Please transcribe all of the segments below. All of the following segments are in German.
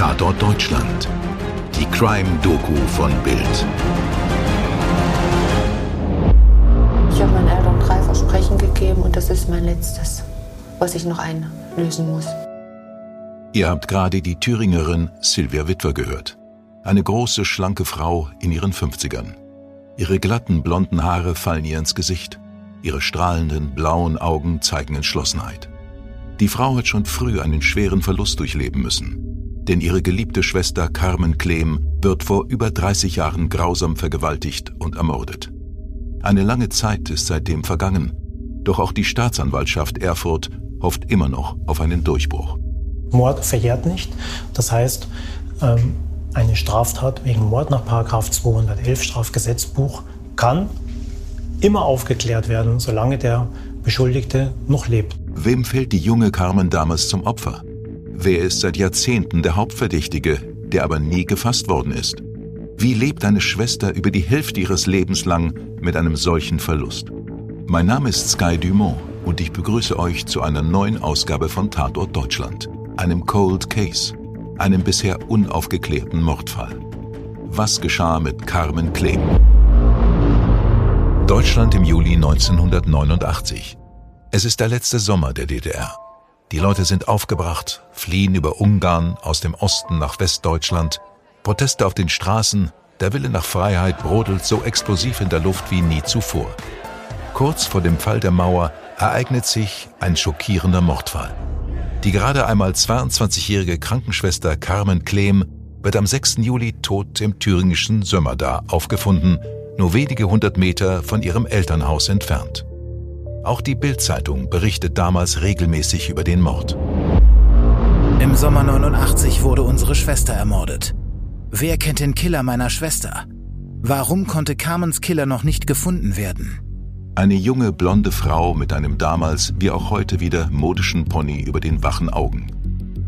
Tatort Deutschland. Die Crime-Doku von Bild. Ich habe meinen Eltern drei Versprechen gegeben und das ist mein letztes, was ich noch einlösen muss. Ihr habt gerade die Thüringerin Silvia Witwer gehört. Eine große, schlanke Frau in ihren 50ern. Ihre glatten, blonden Haare fallen ihr ins Gesicht. Ihre strahlenden, blauen Augen zeigen Entschlossenheit. Die Frau hat schon früh einen schweren Verlust durchleben müssen. Denn ihre geliebte Schwester Carmen Klehm wird vor über 30 Jahren grausam vergewaltigt und ermordet. Eine lange Zeit ist seitdem vergangen. Doch auch die Staatsanwaltschaft Erfurt hofft immer noch auf einen Durchbruch. Mord verjährt nicht. Das heißt, ähm, eine Straftat wegen Mord nach 211 Strafgesetzbuch kann immer aufgeklärt werden, solange der Beschuldigte noch lebt. Wem fällt die junge Carmen damals zum Opfer? Wer ist seit Jahrzehnten der Hauptverdächtige, der aber nie gefasst worden ist? Wie lebt eine Schwester über die Hälfte ihres Lebens lang mit einem solchen Verlust? Mein Name ist Sky Dumont und ich begrüße euch zu einer neuen Ausgabe von Tatort Deutschland, einem Cold Case einem bisher unaufgeklärten Mordfall. Was geschah mit Carmen Klehm? Deutschland im Juli 1989. Es ist der letzte Sommer der DDR. Die Leute sind aufgebracht, fliehen über Ungarn aus dem Osten nach Westdeutschland. Proteste auf den Straßen, der Wille nach Freiheit brodelt so explosiv in der Luft wie nie zuvor. Kurz vor dem Fall der Mauer ereignet sich ein schockierender Mordfall. Die gerade einmal 22-jährige Krankenschwester Carmen Klehm wird am 6. Juli tot im thüringischen Sömmerda aufgefunden, nur wenige hundert Meter von ihrem Elternhaus entfernt. Auch die Bild-Zeitung berichtet damals regelmäßig über den Mord. Im Sommer 89 wurde unsere Schwester ermordet. Wer kennt den Killer meiner Schwester? Warum konnte Carmens Killer noch nicht gefunden werden? Eine junge blonde Frau mit einem damals wie auch heute wieder modischen Pony über den wachen Augen.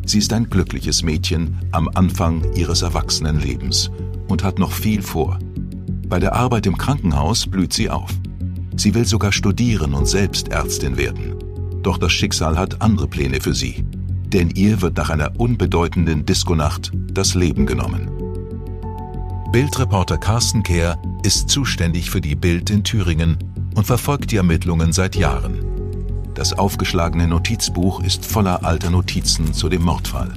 Sie ist ein glückliches Mädchen am Anfang ihres Erwachsenenlebens und hat noch viel vor. Bei der Arbeit im Krankenhaus blüht sie auf. Sie will sogar studieren und selbst Ärztin werden. Doch das Schicksal hat andere Pläne für sie. Denn ihr wird nach einer unbedeutenden Diskonacht das Leben genommen. Bildreporter Carsten Kehr ist zuständig für die Bild in Thüringen und verfolgt die Ermittlungen seit Jahren. Das aufgeschlagene Notizbuch ist voller alter Notizen zu dem Mordfall.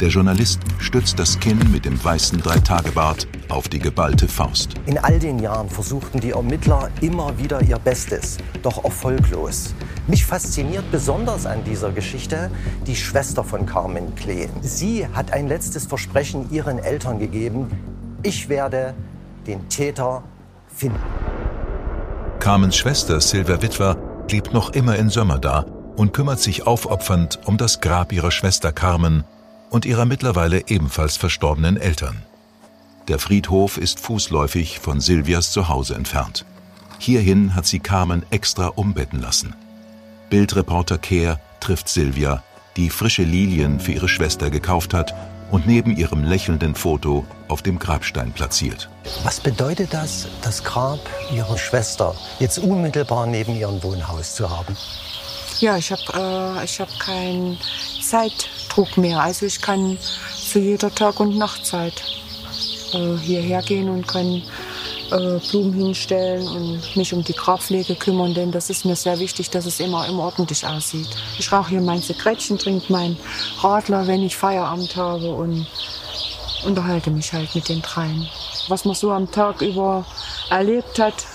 Der Journalist stützt das Kinn mit dem weißen Dreitagebart auf die geballte Faust. In all den Jahren versuchten die Ermittler immer wieder ihr Bestes, doch erfolglos. Mich fasziniert besonders an dieser Geschichte die Schwester von Carmen Klee. Sie hat ein letztes Versprechen ihren Eltern gegeben. Ich werde den Täter finden. Carmens Schwester Silvia Witwer lebt noch immer in Sömmerda und kümmert sich aufopfernd um das Grab ihrer Schwester Carmen und ihrer mittlerweile ebenfalls verstorbenen Eltern. Der Friedhof ist fußläufig von Silvias Zuhause entfernt. Hierhin hat sie Carmen extra umbetten lassen. Bildreporter Kehr trifft Silvia, die frische Lilien für ihre Schwester gekauft hat und neben ihrem lächelnden Foto auf dem Grabstein platziert. Was bedeutet das, das Grab Ihrer Schwester jetzt unmittelbar neben Ihrem Wohnhaus zu haben? Ja, ich habe äh, hab keinen Zeitdruck mehr. Also ich kann zu jeder Tag- und Nachtzeit äh, hierher gehen und kann äh, Blumen hinstellen und mich um die Grabpflege kümmern, denn das ist mir sehr wichtig, dass es immer, immer ordentlich aussieht. Ich rauche hier mein Sekrettchen, trinke meinen Radler, wenn ich Feierabend habe und unterhalte mich halt mit den dreien. Was man so am Tag über erlebt hat,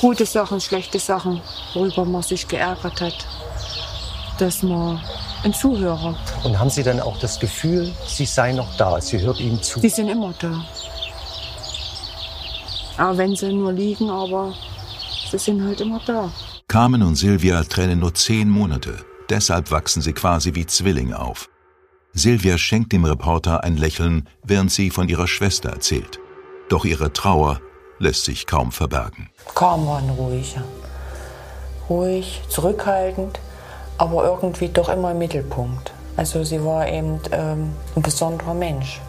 gute Sachen, schlechte Sachen, worüber man sich geärgert hat, dass man ein Zuhörer. Und haben Sie dann auch das Gefühl, sie sei noch da, sie hört Ihnen zu? Sie sind immer da. Aber wenn sie nur liegen, aber sie sind halt immer da. Carmen und Silvia trennen nur zehn Monate. Deshalb wachsen sie quasi wie Zwillinge auf. Silvia schenkt dem Reporter ein Lächeln, während sie von ihrer Schwester erzählt. Doch ihre Trauer lässt sich kaum verbergen. Kaum waren ruhiger. Ruhig, zurückhaltend, aber irgendwie doch immer im Mittelpunkt. Also sie war eben ähm, ein besonderer Mensch.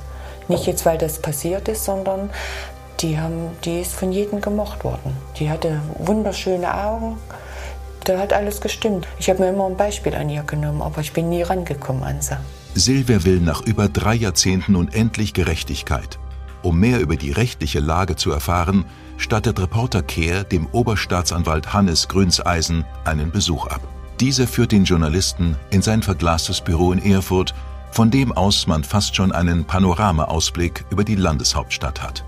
Nicht jetzt, weil das passiert ist, sondern die, haben, die ist von jedem gemocht worden. Die hatte wunderschöne Augen. Da hat alles gestimmt. Ich habe mir immer ein Beispiel an ihr genommen, aber ich bin nie rangekommen an sie. Silvia will nach über drei Jahrzehnten nun endlich Gerechtigkeit. Um mehr über die rechtliche Lage zu erfahren, stattet Reporter Kehr dem Oberstaatsanwalt Hannes Grünseisen einen Besuch ab. Dieser führt den Journalisten in sein verglastes Büro in Erfurt, von dem aus man fast schon einen Panoramaausblick über die Landeshauptstadt hat.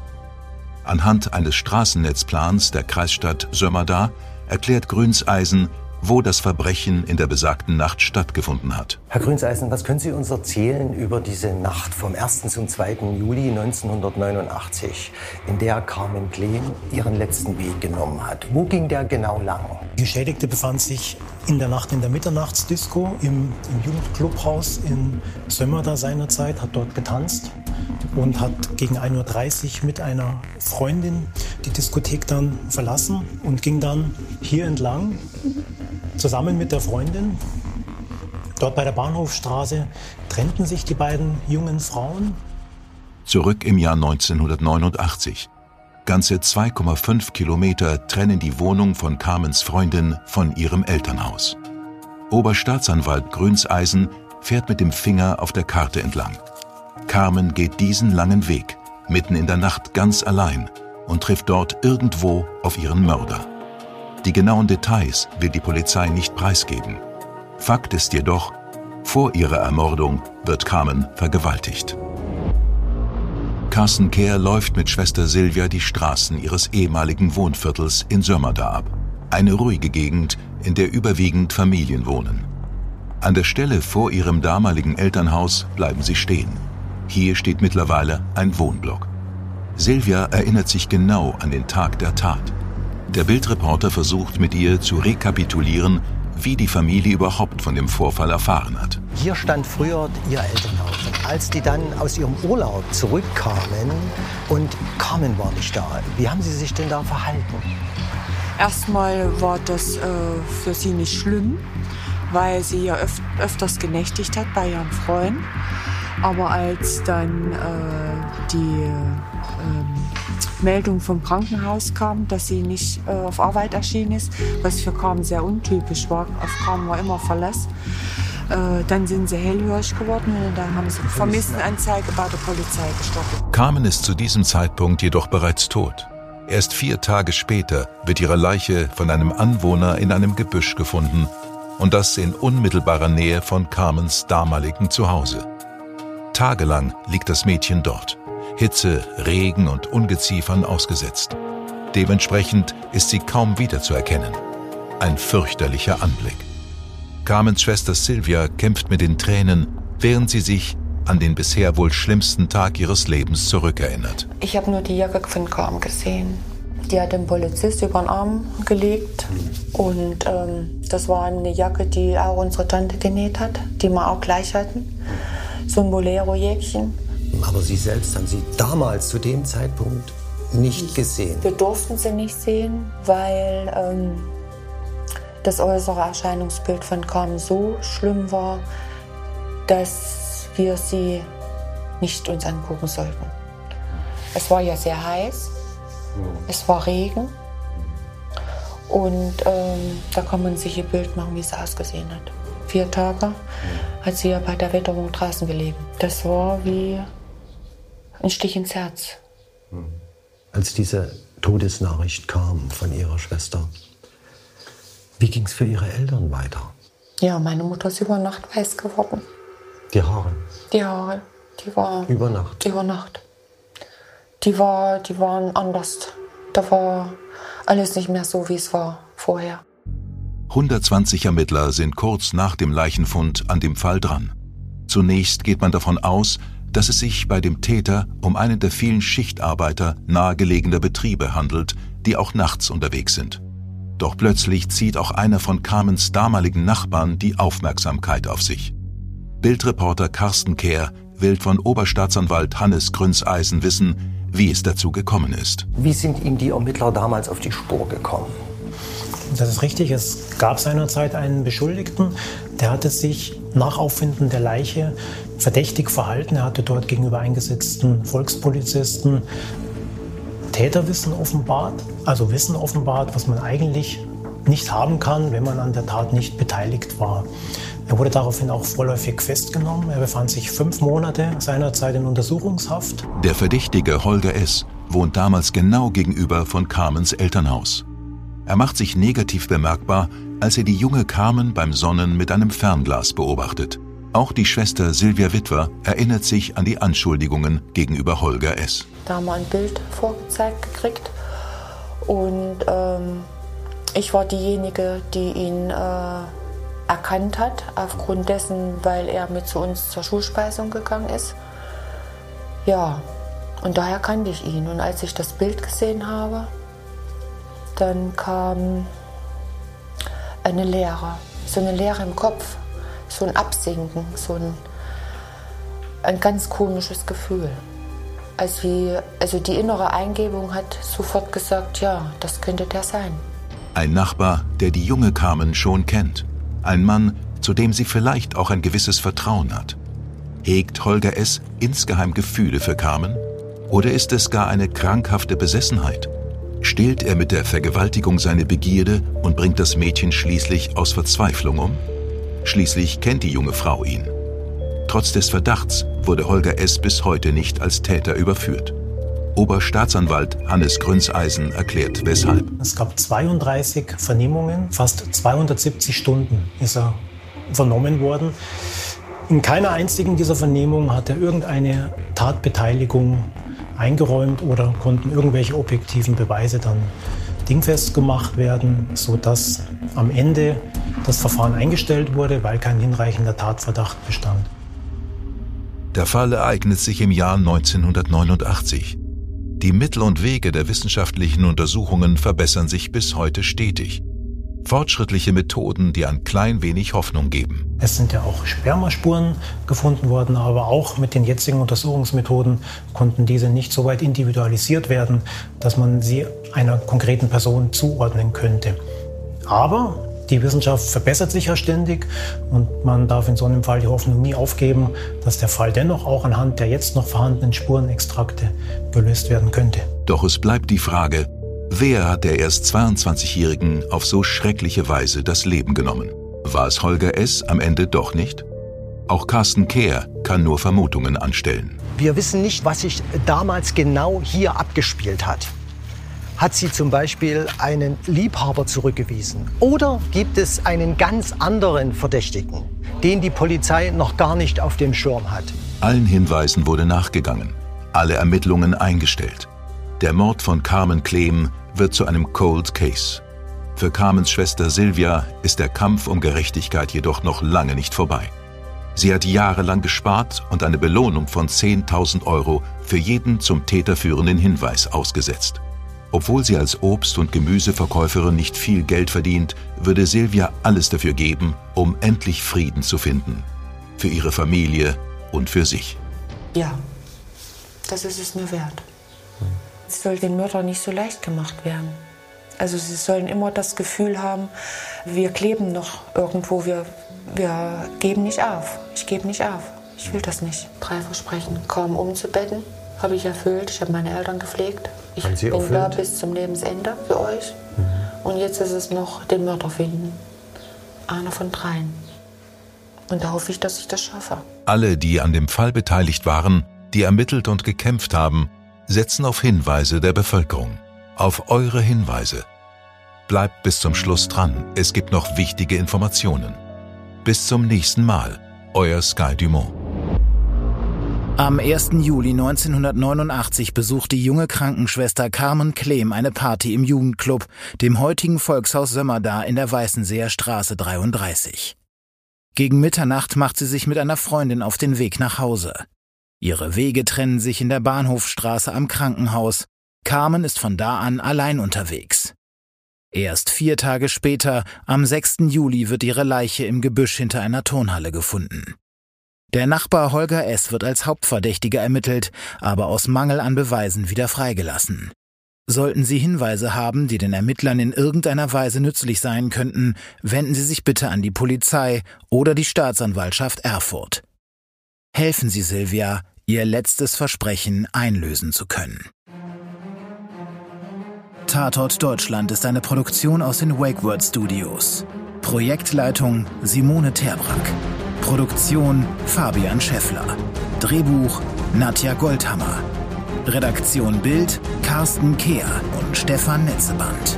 Anhand eines Straßennetzplans der Kreisstadt Sömmerda erklärt Grünseisen, wo das Verbrechen in der besagten Nacht stattgefunden hat. Herr Grünseisen, was können Sie uns erzählen über diese Nacht vom 1. zum 2. Juli 1989, in der Carmen Kleen ihren letzten Weg genommen hat? Wo ging der genau lang? Die Geschädigte befand sich in der Nacht in der Mitternachtsdisco im, im Jugendclubhaus in Sömmerda seinerzeit, hat dort getanzt und hat gegen 1.30 Uhr mit einer Freundin die Diskothek dann verlassen und ging dann hier entlang zusammen mit der Freundin. Dort bei der Bahnhofstraße trennten sich die beiden jungen Frauen. Zurück im Jahr 1989. Ganze 2,5 Kilometer trennen die Wohnung von Carmens Freundin von ihrem Elternhaus. Oberstaatsanwalt Grünseisen fährt mit dem Finger auf der Karte entlang. Carmen geht diesen langen Weg, mitten in der Nacht ganz allein und trifft dort irgendwo auf ihren Mörder. Die genauen Details will die Polizei nicht preisgeben. Fakt ist jedoch, vor ihrer Ermordung wird Carmen vergewaltigt. Carsten Kehr läuft mit Schwester Silvia die Straßen ihres ehemaligen Wohnviertels in Sömmerda ab. Eine ruhige Gegend, in der überwiegend Familien wohnen. An der Stelle vor ihrem damaligen Elternhaus bleiben sie stehen. Hier steht mittlerweile ein Wohnblock. Silvia erinnert sich genau an den Tag der Tat. Der Bildreporter versucht mit ihr zu rekapitulieren, wie die Familie überhaupt von dem Vorfall erfahren hat. Hier stand früher ihr Elternhaus. Und als die dann aus ihrem Urlaub zurückkamen und Carmen war nicht da, wie haben sie sich denn da verhalten? Erstmal war das äh, für sie nicht schlimm, weil sie ja öf öfters genächtigt hat bei ihrem Freund. Aber als dann äh, die äh, Meldung vom Krankenhaus kam, dass sie nicht äh, auf Arbeit erschienen ist, was für Carmen sehr untypisch war. Auf Carmen war immer Verlass. Äh, dann sind sie hellhörig geworden und dann haben sie Vermisstenanzeige bei der Polizei gestattet. Carmen ist zu diesem Zeitpunkt jedoch bereits tot. Erst vier Tage später wird ihre Leiche von einem Anwohner in einem Gebüsch gefunden und das in unmittelbarer Nähe von Carmens damaligen Zuhause. Tagelang liegt das Mädchen dort, Hitze, Regen und Ungeziefern ausgesetzt. Dementsprechend ist sie kaum wiederzuerkennen. Ein fürchterlicher Anblick. Carmens Schwester Silvia kämpft mit den Tränen, während sie sich an den bisher wohl schlimmsten Tag ihres Lebens zurückerinnert. Ich habe nur die Jacke von Carmen gesehen. Die hat den Polizist über den Arm gelegt und ähm, das war eine Jacke, die auch unsere Tante genäht hat, die wir auch gleich hatten. So ein Bolero-Jäckchen. Aber Sie selbst haben sie damals zu dem Zeitpunkt nicht gesehen. Wir durften sie nicht sehen, weil ähm, das äußere Erscheinungsbild von Carmen so schlimm war, dass wir sie nicht uns angucken sollten. Es war ja sehr heiß, es war Regen und ähm, da kann man sich ein Bild machen, wie sie ausgesehen hat. Vier Tage hat sie ja bei der Witterung draußen gelegen. Das war wie ein Stich ins Herz. Als diese Todesnachricht kam von Ihrer Schwester, wie ging es für Ihre Eltern weiter? Ja, meine Mutter ist über Nacht weiß geworden. Die Haare Die Haare, die war über Nacht. über Nacht. Die, war, die waren anders. Da war alles nicht mehr so, wie es war vorher. 120 Ermittler sind kurz nach dem Leichenfund an dem Fall dran. Zunächst geht man davon aus, dass es sich bei dem Täter um einen der vielen Schichtarbeiter nahegelegener Betriebe handelt, die auch nachts unterwegs sind. Doch plötzlich zieht auch einer von Carmens damaligen Nachbarn die Aufmerksamkeit auf sich. Bildreporter Carsten Kehr will von Oberstaatsanwalt Hannes Grünseisen wissen, wie es dazu gekommen ist. Wie sind ihm die Ermittler damals auf die Spur gekommen? Das ist richtig. Es gab seinerzeit einen Beschuldigten, der hatte sich nach Auffinden der Leiche verdächtig verhalten. Er hatte dort gegenüber eingesetzten Volkspolizisten Täterwissen offenbart, also Wissen offenbart, was man eigentlich nicht haben kann, wenn man an der Tat nicht beteiligt war. Er wurde daraufhin auch vorläufig festgenommen. Er befand sich fünf Monate seinerzeit in Untersuchungshaft. Der Verdächtige Holger S. wohnt damals genau gegenüber von Carmens Elternhaus. Er macht sich negativ bemerkbar, als er die junge Carmen beim Sonnen mit einem Fernglas beobachtet. Auch die Schwester Silvia Witwer erinnert sich an die Anschuldigungen gegenüber Holger S. Da haben wir ein Bild vorgezeigt gekriegt und ähm, ich war diejenige, die ihn äh, erkannt hat, aufgrund dessen, weil er mit zu uns zur Schulspeisung gegangen ist. Ja, und daher kannte ich ihn. Und als ich das Bild gesehen habe, dann kam eine Leere, so eine Leere im Kopf, so ein Absinken, so ein, ein ganz komisches Gefühl. Also, wie, also die innere Eingebung hat sofort gesagt, ja, das könnte der sein. Ein Nachbar, der die junge Carmen schon kennt. Ein Mann, zu dem sie vielleicht auch ein gewisses Vertrauen hat. Hegt Holger S. insgeheim Gefühle für Carmen? Oder ist es gar eine krankhafte Besessenheit? Stillt er mit der Vergewaltigung seine Begierde und bringt das Mädchen schließlich aus Verzweiflung um? Schließlich kennt die junge Frau ihn. Trotz des Verdachts wurde Holger S. bis heute nicht als Täter überführt. Oberstaatsanwalt Hannes Grünzeisen erklärt weshalb. Es gab 32 Vernehmungen, fast 270 Stunden ist er vernommen worden. In keiner einzigen dieser Vernehmungen hat er irgendeine Tatbeteiligung eingeräumt oder konnten irgendwelche objektiven Beweise dann dingfest gemacht werden, sodass am Ende das Verfahren eingestellt wurde, weil kein hinreichender Tatverdacht bestand. Der Fall ereignet sich im Jahr 1989. Die Mittel und Wege der wissenschaftlichen Untersuchungen verbessern sich bis heute stetig. Fortschrittliche Methoden, die ein klein wenig Hoffnung geben. Es sind ja auch Spermaspuren gefunden worden, aber auch mit den jetzigen Untersuchungsmethoden konnten diese nicht so weit individualisiert werden, dass man sie einer konkreten Person zuordnen könnte. Aber die Wissenschaft verbessert sich ja ständig und man darf in so einem Fall die Hoffnung nie aufgeben, dass der Fall dennoch auch anhand der jetzt noch vorhandenen Spurenextrakte gelöst werden könnte. Doch es bleibt die Frage, wer hat der erst 22-Jährigen auf so schreckliche Weise das Leben genommen? War es Holger S. am Ende doch nicht? Auch Carsten Kehr kann nur Vermutungen anstellen. Wir wissen nicht, was sich damals genau hier abgespielt hat. Hat sie zum Beispiel einen Liebhaber zurückgewiesen? Oder gibt es einen ganz anderen Verdächtigen, den die Polizei noch gar nicht auf dem Schirm hat? Allen Hinweisen wurde nachgegangen, alle Ermittlungen eingestellt. Der Mord von Carmen Klehm wird zu einem Cold Case. Für Carmens Schwester Silvia ist der Kampf um Gerechtigkeit jedoch noch lange nicht vorbei. Sie hat jahrelang gespart und eine Belohnung von 10.000 Euro für jeden zum Täter führenden Hinweis ausgesetzt. Obwohl sie als Obst- und Gemüseverkäuferin nicht viel Geld verdient, würde Silvia alles dafür geben, um endlich Frieden zu finden. Für ihre Familie und für sich. Ja, das ist es mir wert. Es soll den Mördern nicht so leicht gemacht werden. Also sie sollen immer das Gefühl haben, wir kleben noch irgendwo, wir, wir geben nicht auf. Ich gebe nicht auf. Ich will das nicht. Drei Versprechen, kaum umzubetten, habe ich erfüllt. Ich habe meine Eltern gepflegt. Ich bin erfüllt? da bis zum Lebensende für euch. Und jetzt ist es noch den Mörder finden. Einer von dreien. Und da hoffe ich, dass ich das schaffe. Alle, die an dem Fall beteiligt waren, die ermittelt und gekämpft haben, setzen auf Hinweise der Bevölkerung. Auf eure Hinweise. Bleibt bis zum Schluss dran, es gibt noch wichtige Informationen. Bis zum nächsten Mal, euer Sky Dumont. Am 1. Juli 1989 besucht die junge Krankenschwester Carmen Klehm eine Party im Jugendclub, dem heutigen Volkshaus Sömmerda in der Weißenseer Straße 33. Gegen Mitternacht macht sie sich mit einer Freundin auf den Weg nach Hause. Ihre Wege trennen sich in der Bahnhofstraße am Krankenhaus. Carmen ist von da an allein unterwegs. Erst vier Tage später, am 6. Juli, wird ihre Leiche im Gebüsch hinter einer Turnhalle gefunden. Der Nachbar Holger S. wird als Hauptverdächtiger ermittelt, aber aus Mangel an Beweisen wieder freigelassen. Sollten Sie Hinweise haben, die den Ermittlern in irgendeiner Weise nützlich sein könnten, wenden Sie sich bitte an die Polizei oder die Staatsanwaltschaft Erfurt. Helfen Sie Silvia, ihr letztes Versprechen einlösen zu können. Tatort Deutschland ist eine Produktion aus den Wakeword Studios. Projektleitung Simone Terbrack. Produktion Fabian Scheffler. Drehbuch Nadja Goldhammer. Redaktion Bild Carsten Kehr und Stefan Netzeband.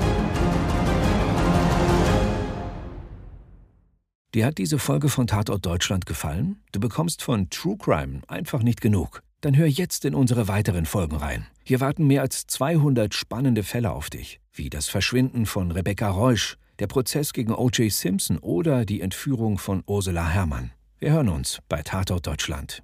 Dir hat diese Folge von Tatort Deutschland gefallen? Du bekommst von True Crime einfach nicht genug. Dann hör jetzt in unsere weiteren Folgen rein. Hier warten mehr als 200 spannende Fälle auf dich, wie das Verschwinden von Rebecca Reusch, der Prozess gegen O.J. Simpson oder die Entführung von Ursula Herrmann. Wir hören uns bei Tatort Deutschland.